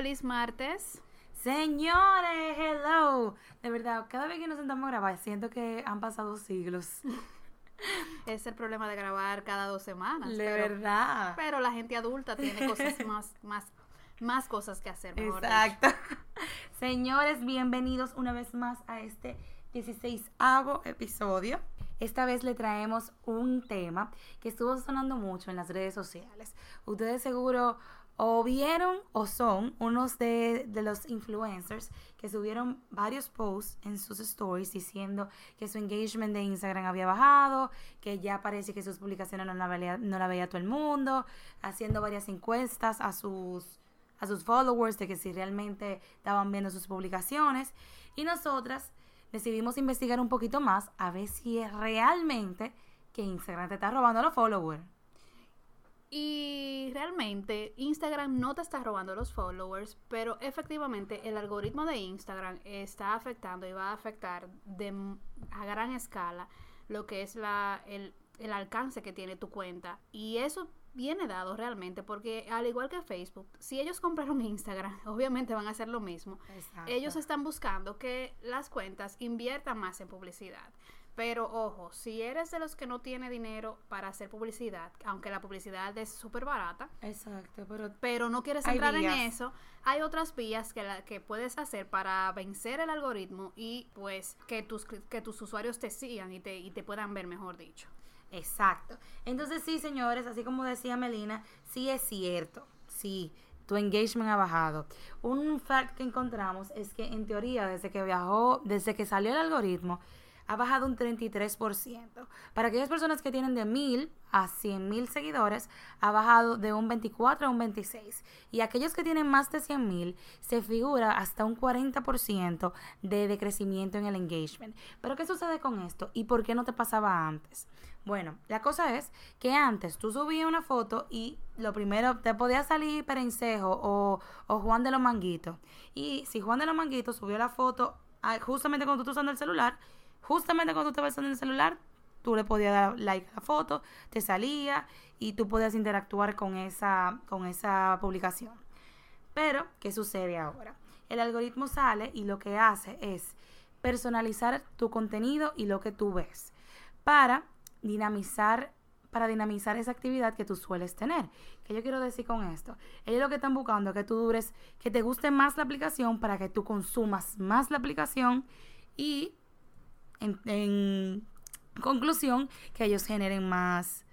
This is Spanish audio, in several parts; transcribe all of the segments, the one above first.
Feliz martes. Señores, hello. De verdad, cada vez que nos sentamos a grabar, siento que han pasado siglos. Es el problema de grabar cada dos semanas. De pero, verdad. Pero la gente adulta tiene cosas más, más, más cosas que hacer. Mejor Exacto. Señores, bienvenidos una vez más a este 16 episodio. Esta vez le traemos un tema que estuvo sonando mucho en las redes sociales. Ustedes seguro o vieron o son unos de, los influencers que subieron varios posts en sus stories diciendo que su engagement de Instagram había bajado, que ya parece que sus publicaciones no la veía, no la veía todo el mundo, haciendo varias encuestas a sus, a sus followers de que si realmente estaban viendo sus publicaciones. Y nosotras decidimos investigar un poquito más a ver si es realmente que Instagram te está robando los followers. Y realmente Instagram no te está robando los followers, pero efectivamente el algoritmo de Instagram está afectando y va a afectar de, a gran escala lo que es la, el, el alcance que tiene tu cuenta. Y eso viene dado realmente porque al igual que Facebook, si ellos compraron Instagram, obviamente van a hacer lo mismo. Exacto. Ellos están buscando que las cuentas inviertan más en publicidad. Pero ojo, si eres de los que no tiene dinero para hacer publicidad, aunque la publicidad es súper barata, Exacto, pero, pero no quieres entrar en eso, hay otras vías que, la, que puedes hacer para vencer el algoritmo y pues que tus, que tus usuarios te sigan y te, y te puedan ver, mejor dicho. Exacto. Entonces sí, señores, así como decía Melina, sí es cierto, sí, tu engagement ha bajado. Un fact que encontramos es que en teoría desde que viajó, desde que salió el algoritmo, ha bajado un 33%. Para aquellas personas que tienen de 1000 a 100 mil seguidores, ha bajado de un 24 a un 26. Y aquellos que tienen más de 100 mil, se figura hasta un 40% de decrecimiento en el engagement. Pero ¿qué sucede con esto? ¿Y por qué no te pasaba antes? Bueno, la cosa es que antes tú subías una foto y lo primero te podía salir Perencejo o, o Juan de los Manguitos. Y si Juan de los Manguitos subió la foto ah, justamente cuando tú estás usando el celular, justamente cuando tú estabas usando el celular, tú le podías dar like a la foto, te salía y tú podías interactuar con esa, con esa publicación. Pero, ¿qué sucede ahora? El algoritmo sale y lo que hace es personalizar tu contenido y lo que tú ves para dinamizar para dinamizar esa actividad que tú sueles tener. ¿Qué yo quiero decir con esto? Ellos lo que están buscando es que tú dures, que te guste más la aplicación para que tú consumas más la aplicación y en, en conclusión que ellos generen más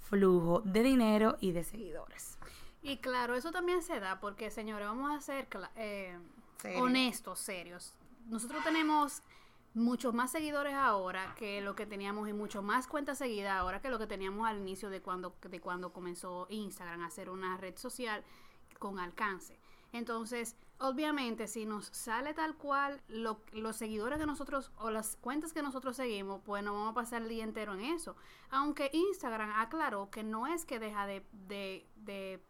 flujo de dinero y de seguidores. Y claro, eso también se da porque, señores, vamos a ser eh, Serio. honestos, serios. Nosotros tenemos muchos más seguidores ahora que lo que teníamos y mucho más cuentas seguidas ahora que lo que teníamos al inicio de cuando, de cuando comenzó Instagram a ser una red social con alcance. Entonces, obviamente, si nos sale tal cual lo, los seguidores que nosotros o las cuentas que nosotros seguimos, pues no vamos a pasar el día entero en eso. Aunque Instagram aclaró que no es que deja de, de, de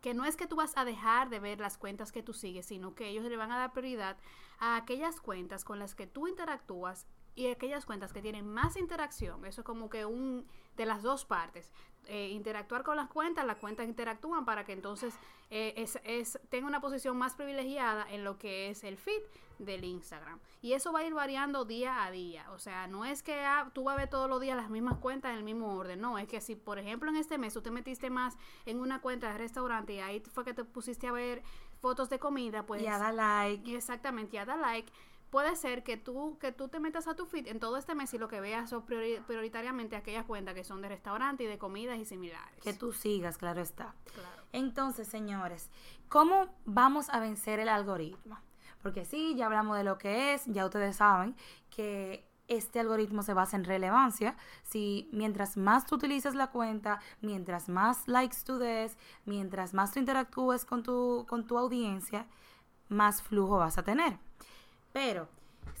que no es que tú vas a dejar de ver las cuentas que tú sigues, sino que ellos le van a dar prioridad a aquellas cuentas con las que tú interactúas y aquellas cuentas que tienen más interacción. Eso es como que un de las dos partes. Eh, interactuar con las cuentas, las cuentas interactúan para que entonces eh, es, es, tenga una posición más privilegiada en lo que es el feed del Instagram. Y eso va a ir variando día a día. O sea, no es que ah, tú vas a ver todos los días las mismas cuentas en el mismo orden. No, es que si, por ejemplo, en este mes tú te metiste más en una cuenta de restaurante y ahí fue que te pusiste a ver fotos de comida, pues... Y a dar like. Exactamente, y a dar like puede ser que tú, que tú te metas a tu feed en todo este mes y lo que veas son priori prioritariamente aquellas cuentas que son de restaurante y de comidas y similares. Que tú sigas, claro está. Claro. Entonces, señores, ¿cómo vamos a vencer el algoritmo? Porque sí, ya hablamos de lo que es, ya ustedes saben que este algoritmo se basa en relevancia. Si mientras más tú utilizas la cuenta, mientras más likes tú des, mientras más tú interactúes con tu, con tu audiencia, más flujo vas a tener. Pero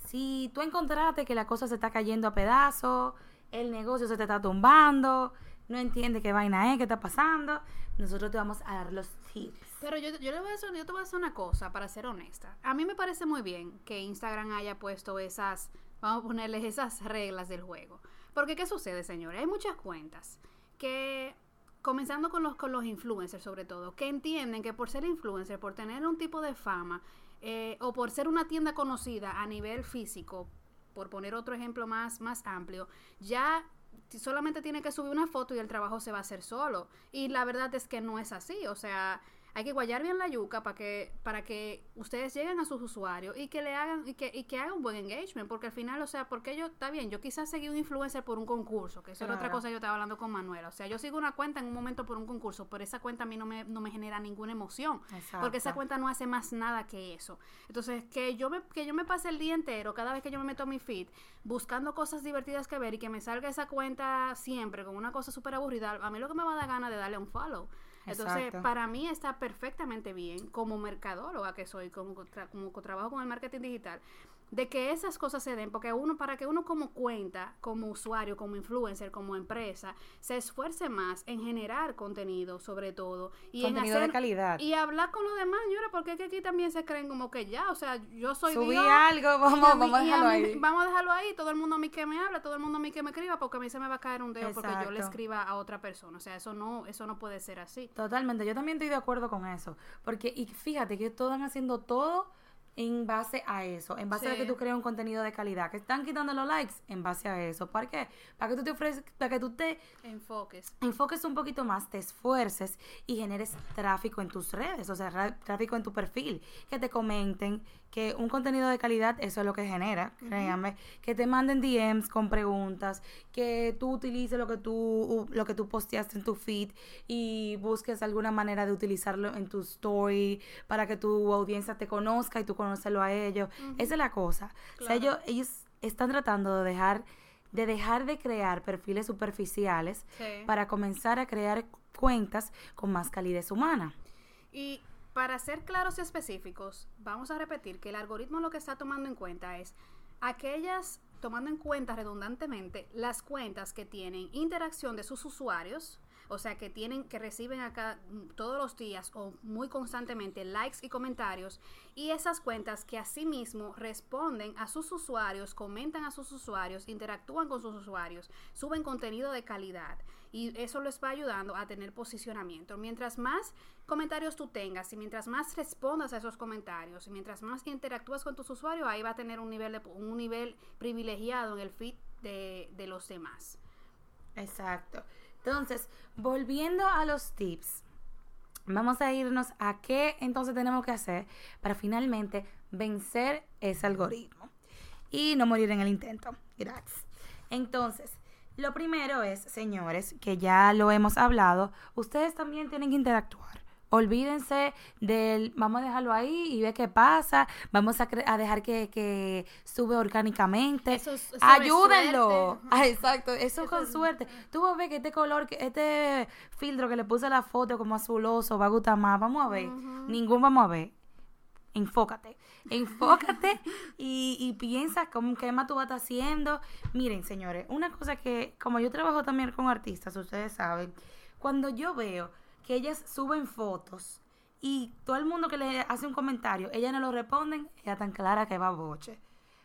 si tú encontraste que la cosa se está cayendo a pedazos, el negocio se te está tumbando, no entiendes qué vaina es, qué está pasando, nosotros te vamos a dar los tips. Pero yo, yo, le voy a hacer, yo te voy a hacer una cosa, para ser honesta. A mí me parece muy bien que Instagram haya puesto esas, vamos a ponerles esas reglas del juego. Porque, ¿qué sucede, señores? Hay muchas cuentas que comenzando con los, con los influencers sobre todo, que entienden que por ser influencer, por tener un tipo de fama, eh, o por ser una tienda conocida a nivel físico, por poner otro ejemplo más, más amplio, ya solamente tiene que subir una foto y el trabajo se va a hacer solo. Y la verdad es que no es así. O sea, hay que guayar bien la yuca para que, para que ustedes lleguen a sus usuarios y que le hagan, y que, y que hagan un buen engagement, porque al final, o sea, porque yo, está bien, yo quizás seguí un influencer por un concurso, que eso era otra cosa que yo estaba hablando con Manuela. O sea, yo sigo una cuenta en un momento por un concurso, pero esa cuenta a mí no me, no me genera ninguna emoción. Porque esa cuenta no hace más nada que eso. Entonces, que yo me, que yo me pase el día entero, cada vez que yo me meto a mi feed, buscando cosas divertidas que ver y que me salga esa cuenta siempre con una cosa súper aburrida, a mí lo que me va a dar ganas de darle un follow. Entonces, para mí está perfectamente bien como mercadóloga que soy, como, como trabajo con el marketing digital, de que esas cosas se den, porque uno, para que uno como cuenta, como usuario, como influencer, como empresa, se esfuerce más en generar contenido, sobre todo, y en hacer, de calidad. Y hablar con los demás, señora, porque aquí también se creen como que ya, o sea, yo soy Subí algo, vamos, vamos a dejarlo ahí. Vamos a dejarlo ahí, todo el mundo a mí que me habla, todo el mundo a mí que me escriba, porque a mí se me va a caer un dedo porque yo le escriba a otra persona, o sea, eso no, eso no puede ser así. Totalmente, yo también estoy de acuerdo con eso, porque, y fíjate que todos están haciendo todo en base a eso, en base a que tú creas un contenido de calidad, que están quitando los likes en base a eso. ¿Para qué? Para que tú te ofreces, para que tú te enfoques. Enfoques un poquito más, te esfuerces y generes tráfico en tus redes, o sea, tráfico en tu perfil, que te comenten, que un contenido de calidad, eso es lo que genera, créanme, que te manden DMs con preguntas, que tú utilices lo que tú, lo que tú posteaste en tu feed y busques alguna manera de utilizarlo en tu story para que tu audiencia te conozca y tú conocerlo a ellos. Esa es la cosa. O sea, ellos, ellos están tratando de dejar de dejar de crear perfiles superficiales para comenzar a crear cuentas con más calidez humana. Y para ser claros y específicos, vamos a repetir que el algoritmo lo que está tomando en cuenta es aquellas, tomando en cuenta redundantemente, las cuentas que tienen interacción de sus usuarios, o sea, que tienen, que reciben acá todos los días o muy constantemente likes y comentarios, y esas cuentas que asimismo responden a sus usuarios, comentan a sus usuarios, interactúan con sus usuarios, suben contenido de calidad y eso les va ayudando a tener posicionamiento. Mientras más comentarios tú tengas y mientras más respondas a esos comentarios y mientras más interactúas con tus usuarios, ahí va a tener un nivel, de, un nivel privilegiado en el feed de, de los demás. Exacto. Entonces, volviendo a los tips, vamos a irnos a qué entonces tenemos que hacer para finalmente vencer ese algoritmo y no morir en el intento. Gracias. Entonces, lo primero es, señores, que ya lo hemos hablado, ustedes también tienen que interactuar. Olvídense del, vamos a dejarlo ahí y ver qué pasa, vamos a, dejar que, sube orgánicamente. Ayúdenlo. Ah, exacto, eso, con suerte. Tú vas a ver que este color, que este filtro que le puse a la foto como azuloso va a gustar más. Vamos a ver. Ningún vamos a ver. Enfócate. Enfócate y, y, piensa cómo, qué más tú vas haciendo. Miren, señores, una cosa que, como yo trabajo también con artistas, ustedes saben, cuando yo veo que ellas suben fotos y todo el mundo que le hace un comentario, ellas no lo responden, ella tan clara que va boche.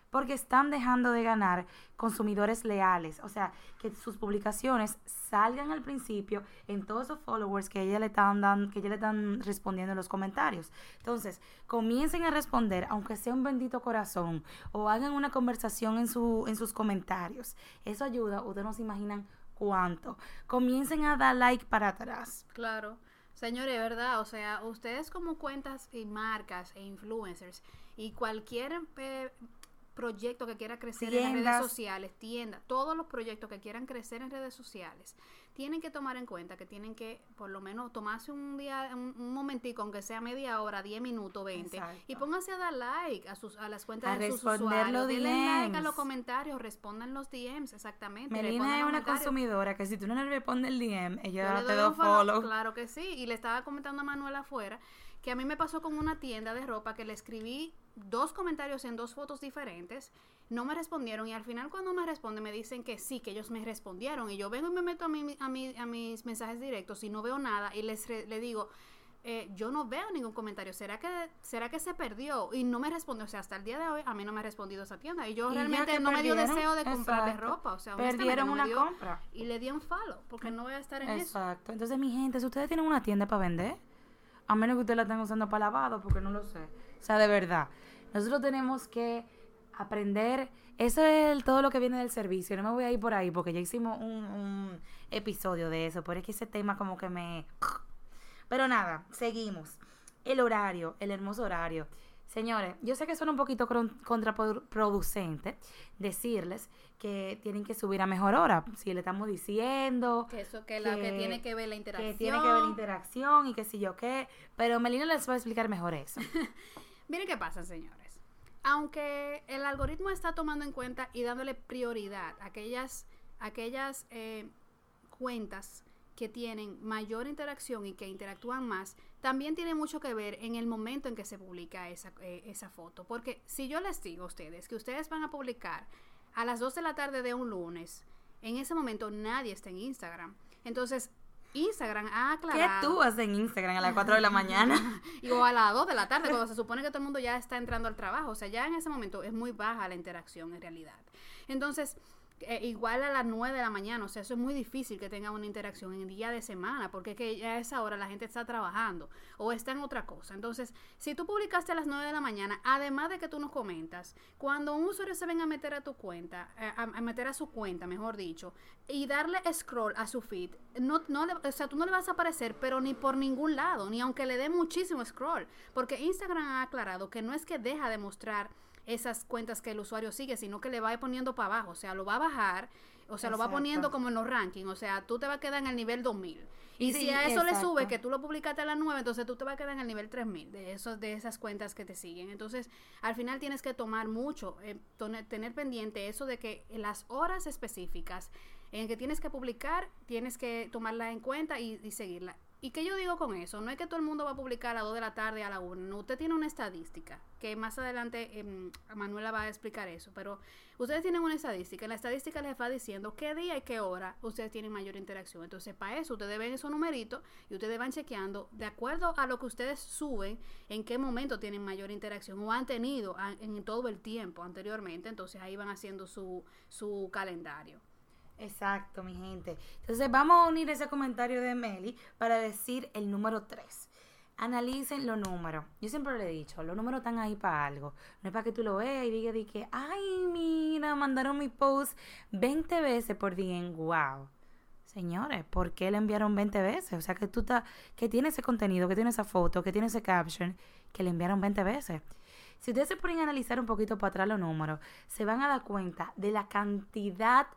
Porque están dejando de ganar consumidores leales. O sea, que sus publicaciones salgan al principio en todos esos followers que ella le están dando, que ella le están respondiendo en los comentarios. Entonces, comiencen a responder, aunque sea un bendito corazón, o hagan una conversación en, su, en sus comentarios. Eso ayuda, ustedes no se imaginan cuánto. Comiencen a dar like para atrás. Claro. Señores, ¿verdad? O sea, ustedes como cuentas y marcas e influencers y cualquier eh, proyecto que quiera crecer en redes sociales, tienda, todos los proyectos que quieran crecer en redes sociales, tienen que tomar en cuenta que tienen que por lo menos tomarse un día, un, momentico, aunque sea media hora, 10 minutos, 20, y pónganse a dar like a sus a las cuentas de sus usuarios. Denle like a los comentarios, respondan los DMs, exactamente. Melina es una consumidora que si tú no le respondes el DM, ella te da follow. Claro que sí, y le estaba comentando a Manuel afuera que a mí me pasó con una tienda de ropa que le escribí dos comentarios en dos fotos diferentes, no me respondieron y al final cuando me responden me dicen que sí, que ellos me respondieron y yo vengo y me meto a, mi, a, mi, a mis mensajes directos y no veo nada y les le digo, eh, yo no veo ningún comentario. ¿Será que, ¿Será que se perdió? Y no me respondió. O sea, hasta el día de hoy a mí no me ha respondido esa tienda. Y yo Y realmente no me dio deseo de comprarle exacto. ropa. O sea, Perdieron no una dio- compra. Y le di un follow, porque no voy a estar en eso. Exacto. Entonces, mi gente, si ustedes tienen una tienda para vender, a menos que ustedes la estén usando para lavado, porque no lo sé. O sea, de verdad, nosotros tenemos que aprender. Eso es todo lo que viene del servicio. No me voy a ir por ahí, porque ya hicimos un, un episodio de eso. Pero es que ese tema como que me... Pero nada, seguimos. El horario, el hermoso horario. Señores, yo sé que suena un poquito contraproducente decirles que tienen que subir a mejor hora. Si le estamos diciendo Que eso, que, la, que que- tiene que ver la interacción. que tiene que ver la interacción y que si yo qué. Pero Melina les va a explicar mejor eso. Miren qué pasa, señores. Aunque el algoritmo está tomando en cuenta y dándole prioridad a aquellas, aquellas eh, cuentas que tienen mayor interacción y que interactúan más, también tiene mucho que ver en el momento en que se publica esa, eh, esa foto. Porque si yo les digo a ustedes que ustedes van a publicar a las 2 de la tarde de un lunes, en ese momento nadie está en Instagram. Entonces, Instagram ha ¿Qué aclarado... tú haces en Instagram a las 4 de la mañana? Y o a las 2 de la tarde, cuando se supone que todo el mundo ya está entrando al trabajo. O sea, ya en ese momento es muy baja la interacción en realidad. Entonces, eh, igual a las 9 de la mañana, o sea, eso es muy difícil que tenga una interacción en el día de semana, porque es que ya a esa hora la gente está trabajando o está en otra cosa. Entonces, si tú publicaste a las 9 de la mañana, además de que tú nos comentas, cuando un usuario se venga a meter a tu cuenta, eh, a, a meter a su cuenta, mejor dicho, y darle scroll a su feed, no, no le- o sea, tú no le vas a aparecer, pero ni por ningún lado, ni aunque le dé muchísimo scroll, porque Instagram ha aclarado que no es que deja de mostrar esas cuentas que el usuario sigue, sino que le va poniendo para abajo, o sea, lo va a bajar, o sea, lo va poniendo como en los rankings, o sea, tú te vas a quedar en el nivel 2000. Y, Y si a eso le sube que tú lo publicaste a las 9, entonces tú te vas a quedar en el nivel 3000 de esos de esas cuentas que te siguen. Entonces, al final tienes que tomar mucho, eh, tener pendiente eso de que en las horas específicas en que tienes que publicar, tienes que tomarla en cuenta y, y seguirla. ¿Y qué yo digo con eso? No es que todo el mundo va a publicar a las 2 de la tarde a la 1. No, usted tiene una estadística, que más adelante em, Manuela va a explicar eso. Pero ustedes tienen una estadística. La estadística les va diciendo qué día y qué hora ustedes tienen mayor interacción. Entonces, para eso, ustedes ven esos numeritos y ustedes van chequeando, de acuerdo a lo que ustedes suben, en qué momento tienen mayor interacción o han tenido en todo el tiempo anteriormente. Entonces, ahí van haciendo su, su calendario. Exacto, mi gente. Entonces vamos a unir ese comentario de Meli para decir el número 3. Analicen los números. Yo siempre le he dicho, los números están ahí para algo. No es para que tú lo veas y digas di que, ay, mira, mandaron mi post 20 veces por día en wow. Señores, ¿por qué le enviaron 20 veces? O sea, que tú estás, que tiene ese contenido, que tiene esa foto, que tiene ese caption, que le enviaron 20 veces. Si ustedes se ponen a analizar un poquito para atrás los números, se van a dar cuenta de la cantidad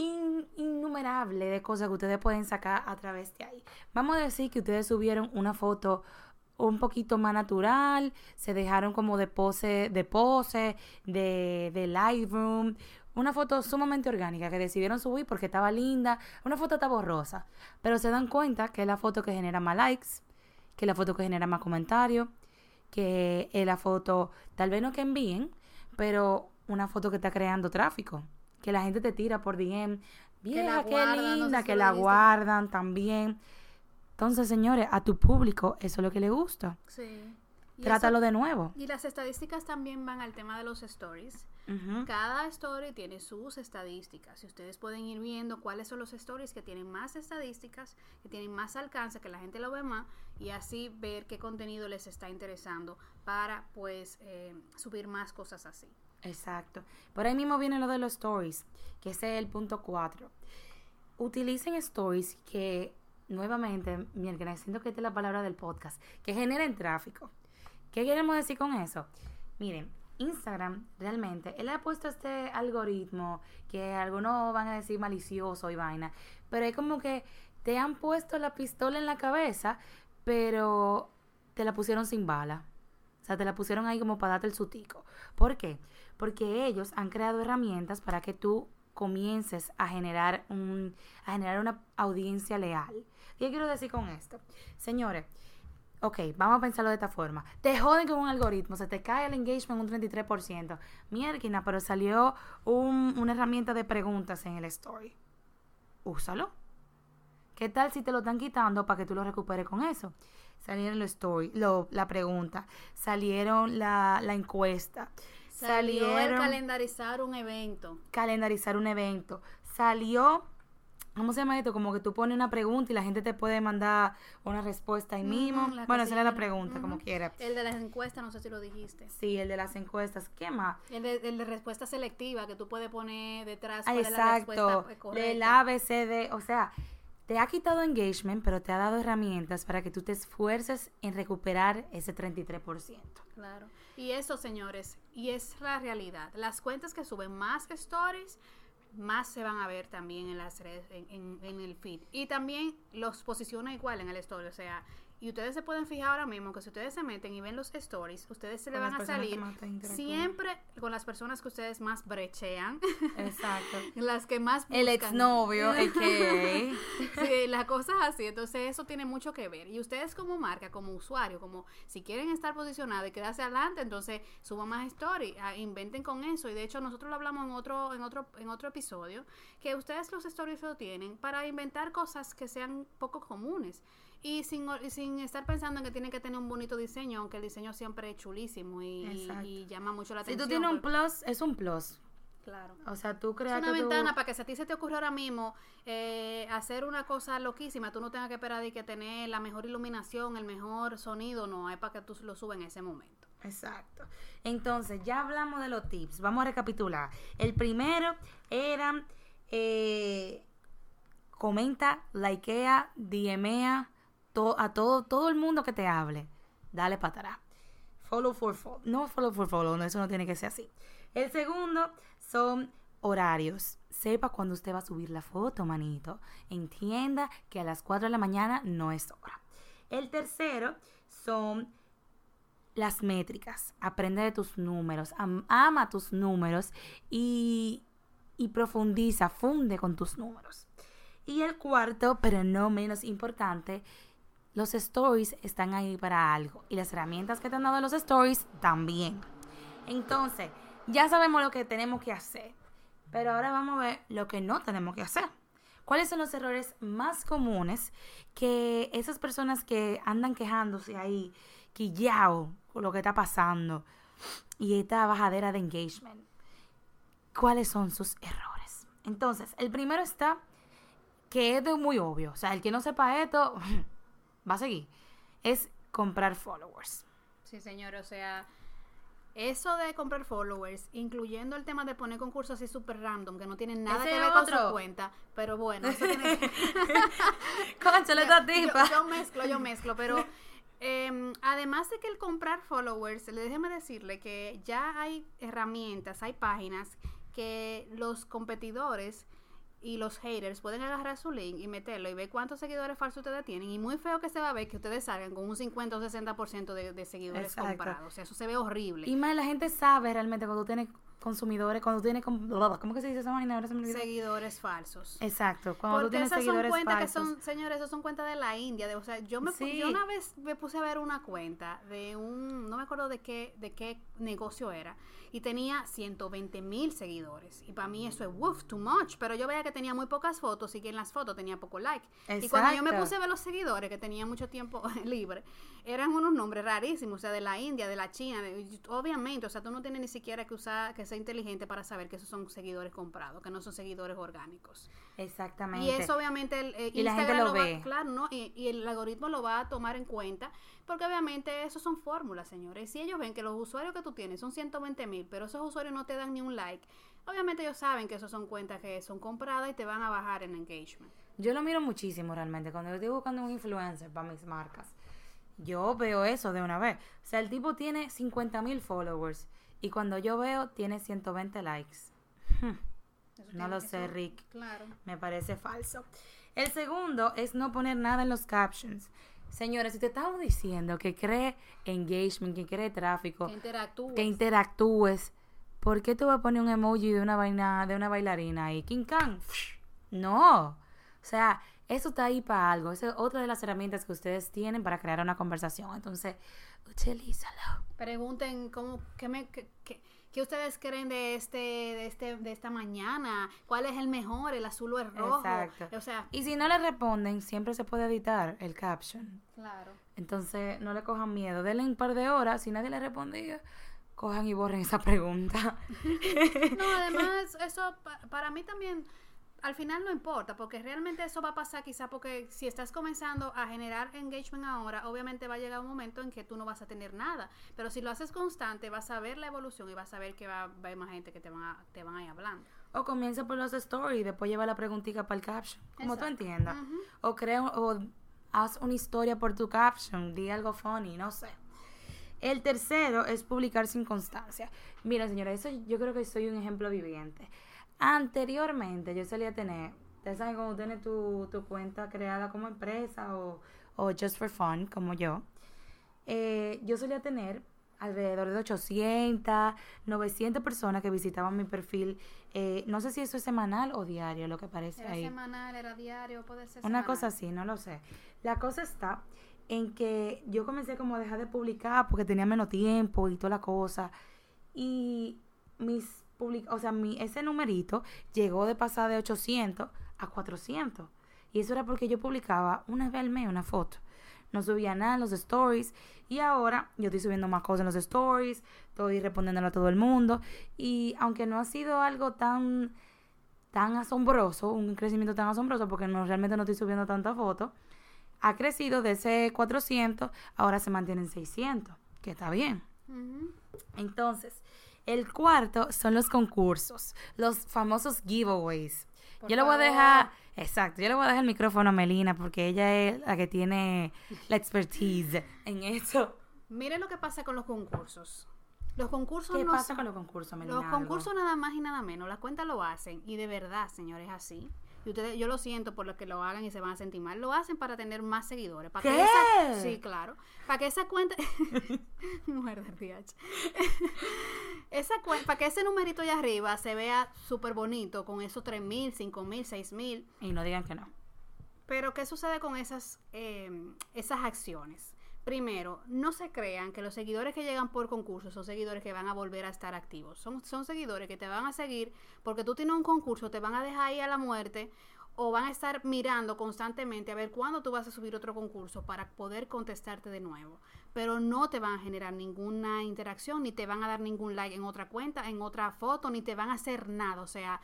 in- innumerable de cosas que ustedes pueden sacar a través de ahí. Vamos a decir que ustedes subieron una foto un poquito más natural, se dejaron como de pose, de pose, de, de Lightroom, una foto sumamente orgánica que decidieron subir porque estaba linda, una foto está borrosa, pero se dan cuenta que es la foto que genera más likes, que es la foto que genera más comentarios, que es la foto, tal vez no que envíen, pero una foto que está creando tráfico, que la gente te tira por DM, vieja, qué guardan, no sé linda, si que la viste. guardan también. Entonces, señores, a tu público eso es lo que le gusta. Sí. Y Trátalo eso- de nuevo. Y las estadísticas también van al tema de los stories. Ujú. Cada story tiene sus estadísticas y ustedes pueden ir viendo cuáles son los stories que tienen más estadísticas, que tienen más alcance, que la gente lo ve más y así ver qué contenido les está interesando para pues eh, subir más cosas así. Exacto. Por ahí mismo viene lo de los stories, que ese es el punto 4. Utilicen stories que, nuevamente, miren, siento que esta es la palabra del podcast, que generen tráfico. ¿Qué queremos decir con eso? Miren, Instagram realmente, él ha puesto este algoritmo que algunos van a decir malicioso y vaina, pero es como que te han puesto la pistola en la cabeza, pero te la pusieron sin bala. O sea, te la pusieron ahí como para darte el sutico. ¿Por qué? Porque ellos han creado herramientas para que tú comiences a generar un, a generar una audiencia leal. ¿Qué quiero decir con esto? Señores, ok, vamos a pensarlo de esta forma. Te joden con un algoritmo, se te cae el engagement un 33%. Mierda, pero salió un- una herramienta de preguntas en el story. Úsalo. ¿Qué tal si te lo están quitando para que tú lo recuperes con eso? salieron los story, lo, la pregunta, salieron la, la encuesta, Salió el salieron calendarizar un evento. calendarizar un evento, salió, ¿cómo se llama esto? Como que tú pones una pregunta y la gente te puede mandar una respuesta ahí mismo. Bueno, esa era la pregunta, como quiera. El de las encuestas, no sé si lo dijiste. Sí, el de las encuestas, ¿qué más? El de, el de respuesta selectiva, que tú puedes poner detrás Ah, cuál es la Exacto, respuesta eh, correcta. del ABCD, o sea, te ha quitado engagement, pero te ha dado herramientas para que tú te esfuerces en recuperar ese 33%. Claro. Y eso, señores, y es la realidad. Las cuentas que suben más stories, más se van a ver también en las redes, en, en- el feed. Y también los posiciona igual en el story. O sea, y ustedes se pueden fijar ahora mismo que si ustedes se meten y ven los stories, ustedes se le van a que salir siempre con las personas que ustedes más brechean, Exacto. las que más El buscan. exnovio, a.k.a. Sí, las cosas así. Entonces, eso tiene mucho que ver. Y ustedes, como marca, como usuario, como si quieren estar posicionados y quedarse adelante, entonces suban más story, ah, inventen con eso. Y de hecho, nosotros lo hablamos en otro, en otro, en otro episodio, que ustedes los stories lo tienen para inventar cosas que sean poco comunes. Y sin, y sin estar pensando en que tienen que tener un bonito diseño, aunque el diseño siempre es chulísimo y, y llama mucho la Si atención. tú tienes un plus, es un plus. Claro. O sea, tú Es creas una que tú- ventana para que si a ti se te ocurre ahora mismo eh, hacer una cosa loquísima, tú no tengas que esperar de que tener la mejor iluminación, el mejor sonido, no, es para que tú lo subas en ese momento. Exacto. Entonces, ya hablamos de los tips. Vamos a recapitular. El primero era eh, comenta, likea, DMea a todo, todo el mundo que te hable. Dale para atrás. Follow for follow. No follow for follow, no, eso no tiene que ser así. El segundo son horarios. Sepa cuándo usted va a subir la foto, manito. Entienda que a las 4 de la mañana no es hora. El tercero son las métricas. Aprende de tus números. am- ama tus números y, y profundiza, funde con tus números. Y el cuarto, pero no menos importante, los stories están ahí para algo. Y las herramientas que te han dado los stories también. Entonces, ya sabemos lo que tenemos que hacer. Pero ahora vamos a ver lo que no tenemos que hacer. ¿Cuáles son los errores más comunes que esas personas que andan quejándose ahí, quillao con lo que está pasando y esta bajadera de engagement? ¿Cuáles son sus errores? Entonces, el primero está que es muy obvio. O sea, el que no sepa esto va a seguir. Es comprar followers. Sí, señor, o sea, eso de comprar followers, incluyendo el tema de poner concursos así súper random, que no tienen nada que ver con otro. su cuenta, pero bueno, eso tiene que... Conchale, yo, yo mezclo, yo mezclo, pero eh, además de que el comprar followers, le- déjeme decirle que ya hay herramientas, hay páginas que los competidores y los haters pueden agarrar su link y meterlo y ver cuántos seguidores falsos ustedes tienen. Y muy feo que se va a ver que ustedes salgan con un 50 o 60% de, de seguidores Exacto. comprados. O sea, eso se ve horrible. Y más la gente sabe realmente cuando tú tienes consumidores, cuando tú tienes... ¿Cómo que se dice esa vaina? Ahora se me olvidó. seguidores falsos. Exacto, cuando tú Porque tienes esas son seguidores cuentas falsos. que son, señores, esas son cuentas de la India. De, o sea, yo me Sí. yo una vez me puse a ver una cuenta de un, no me acuerdo de qué, de qué negocio era, y tenía 120 mil seguidores. Y para mí eso es, woof, too much. Pero yo veía que tenía muy pocas fotos y que en las fotos tenía poco like. Y cuando yo me puse a ver los seguidores, que tenía mucho tiempo libre, eran unos nombres rarísimos, o sea, de la India, de la China, de- obviamente, o sea, tú no tienes ni siquiera que usar, que ser inteligente para saber que esos son seguidores comprados, que no son seguidores orgánicos. Exactamente. Y eso obviamente el, eh, Y la gente Instagram lo va- ve. claro, ¿no? Y, y el algoritmo lo va a tomar en cuenta, porque obviamente eso son fórmulas, señores. Si ellos ven que los usuarios que tú tienes son 120 mil, pero esos usuarios no te dan ni un like, obviamente ellos saben que esos son cuentas que son compradas y te van a bajar en engagement. Yo lo miro muchísimo realmente. Cuando yo estoy buscando un influencer para mis marcas, yo veo eso de una vez. O sea, el tipo tiene 50 mil followers y cuando yo veo tiene 120 likes. Hmm, No lo eso- sé, Rick. Claro. Me parece falso. El segundo es no poner nada en los captions. Señores, si te estamos diciendo que cree engagement, que cree tráfico, Que interactúes. que interactúes, ¿por qué tú vas a poner un emoji de una vaina, de una bailarina ahí? King Kang. No. O sea, eso está ahí para algo. Esa es otra de las herramientas que ustedes tienen para crear una conversación. Entonces, utilízalo. Pregunten cómo, qué, me, qué, qué- qué ustedes creen de este, de este, de esta mañana, cuál es el mejor, el azul o el rojo. Exacto. O sea, Y si no le responden, siempre se puede editar el caption. claro. Entonces, no le cojan miedo. Denle un par de horas. Si nadie le respondía, cojan y borren esa pregunta. No, además, eso pa- para mí también, al final no importa, porque realmente eso va a pasar quizá porque si estás comenzando a generar engagement ahora, obviamente va a llegar un momento en que tú no vas a tener nada. Pero si lo haces constante, vas a ver la evolución y vas a ver que va, va a haber más gente que te van a, te van a ir hablando. O comienza por los stories y después lleva la preguntita para el caption. Como tú Exacto. entiendas. O crea o haz una historia por tu caption. Di algo funny, no sé. El tercero es publicar sin constancia. Mira, señora, eso yo creo que soy un ejemplo viviente. Anteriormente yo solía tener, ustedes saben cuando tienes tu, tu cuenta creada como empresa o, o just for fun, como yo. Eh, yo solía tener alrededor de 800, 900 personas que visitaban mi perfil. Eh, no sé si eso es semanal o diario, lo que aparece Era ahí. semanal, era diario, puede ser Una semanal. cosa así, no lo sé. La cosa está en que yo comencé como a dejar de publicar porque tenía menos tiempo y toda la cosa. Y mis o sea, mi, ese numerito llegó de pasar de 800 a 400. Y eso era porque yo publicaba una vez al mes una foto. No subía nada en los stories. Y ahora yo estoy subiendo más cosas en los stories. Estoy respondiéndole a todo el mundo. Y aunque no ha sido algo tan tan asombroso, un crecimiento tan asombroso, porque no realmente no estoy subiendo tantas fotos, ha crecido de ese 400, ahora se mantiene en 600, que está bien. Entonces, el cuarto son los concursos, los famosos giveaways. Por yo le voy a dejar, exacto, yo le voy a dejar el micrófono a Melina porque ella es la que tiene la expertise en eso. Miren lo que pasa con los concursos. Los concursos ¿Qué no pasa son- con los concursos, Melina? Los Algo. concursos nada más y nada menos, las cuentas lo hacen y de verdad, señores, así. Y ustedes, yo lo siento por lo que lo hagan y se van a sentir mal. Lo hacen para tener más seguidores. Para que ¿Qué? esa- sí, claro. Para que esa cuenta. Mujer de PH. esa cuen- para que ese numerito allá arriba se vea súper bonito con esos 3.000, 5.000, 6.000. Y no digan que no. Pero, ¿qué sucede con esas, eh, esas acciones? Primero, no se crean que los seguidores que llegan por concurso son seguidores que van a volver a estar activos. Son, son seguidores que te van a seguir porque tú tienes un concurso, te van a dejar ahí a la muerte o van a estar mirando constantemente a ver cuándo tú vas a subir otro concurso para poder contestarte de nuevo. Pero no te van a generar ninguna interacción, ni te van a dar ningún like en otra cuenta, en otra foto, ni te van a hacer nada. O sea,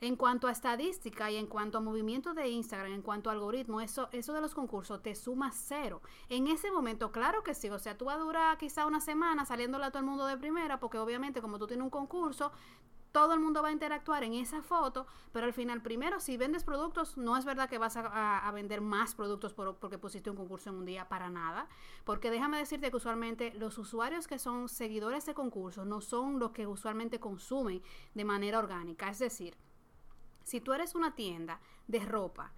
en cuanto a estadística y en cuanto a movimiento de Instagram, en cuanto a algoritmo, eso, eso de los concursos te suma cero. En ese momento, claro que sí. O sea, tú vas a durar quizá una semana saliéndole a todo el mundo de primera, porque obviamente como tú tienes un concurso, todo el mundo va a interactuar en esa foto, pero al final, primero, si vendes productos, no es verdad que vas a, vender más productos por- porque pusiste un concurso en un día para nada, porque déjame decirte que usualmente los usuarios que son seguidores de concursos no son los que usualmente consumen de manera orgánica, es decir, si tú eres una tienda de ropa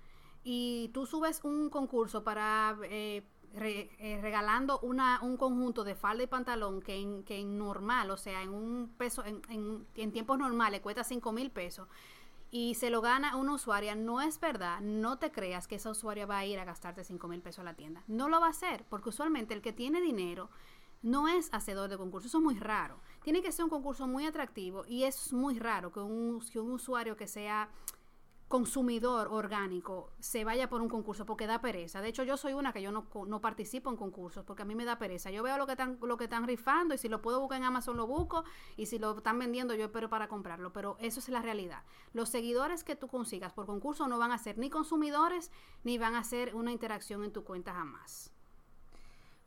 y tú subes un concurso para eh, eh, regalando una, un conjunto de falda y pantalón que en, que en normal, o sea, en un peso, en, en, en tiempos normales cuesta 5 mil pesos y se lo gana una usuaria, no es verdad, no te creas que esa usuaria va a ir a gastarte 5 mil pesos a la tienda. No lo va a hacer, porque usualmente el que tiene dinero no es hacedor de concursos, eso es muy raro. Tiene que ser un concurso muy atractivo y es muy raro que un, que un usuario que sea consumidor orgánico se vaya por un concurso porque da pereza. De hecho, yo soy una que yo no, no participo en concursos porque a mí me da pereza. Yo veo lo que están lo que están rifando y si lo puedo buscar en Amazon lo busco y si lo están vendiendo yo espero para comprarlo, pero eso es la realidad. Los seguidores que tú consigas por concurso no van a ser ni consumidores ni van a ser una interacción en tu cuenta jamás.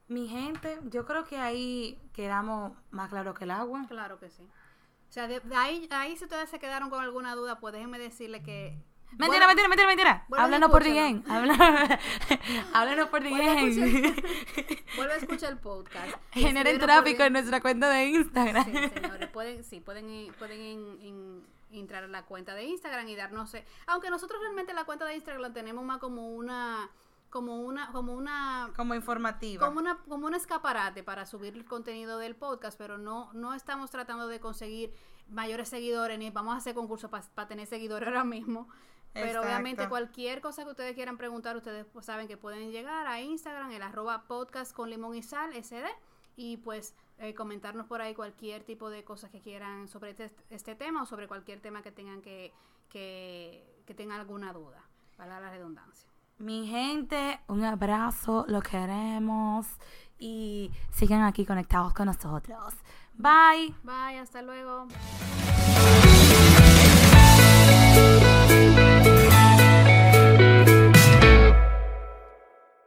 Mi gente, yo creo que ahí quedamos más claro que el agua. Claro que sí. O sea, de, de ahí, ahí si ustedes se quedaron con alguna duda, pues déjenme decirle que... Mentira, mentira, mentira, mentira. Háblanos por. Habla- Háblanos por escuchar- Vuelve a escuchar el podcast. Generen tráfico en nuestra cuenta de Instagram. Sí, señores, pueden, sí, pueden, pueden in- in- entrar a la cuenta de Instagram y darnos, eh, aunque nosotros realmente la cuenta de Instagram la tenemos más como una, como una, como una, Como informativa. como una, como un escaparate para subir el contenido del podcast, pero no, no estamos tratando de conseguir mayores seguidores ni vamos a hacer concursos para tener seguidores ahora mismo. Pero Exacto. obviamente cualquier cosa que ustedes quieran preguntar, ustedes pues saben que pueden llegar a Instagram, el arroba podcast con limón y sal, SD, y pues eh, comentarnos por ahí cualquier tipo de cosas que quieran sobre este, este tema o sobre cualquier tema que tengan que, que, que tengan alguna duda, para la redundancia. Mi gente, un abrazo, lo queremos y sigan aquí conectados con nosotros. Bye. Bye, hasta luego.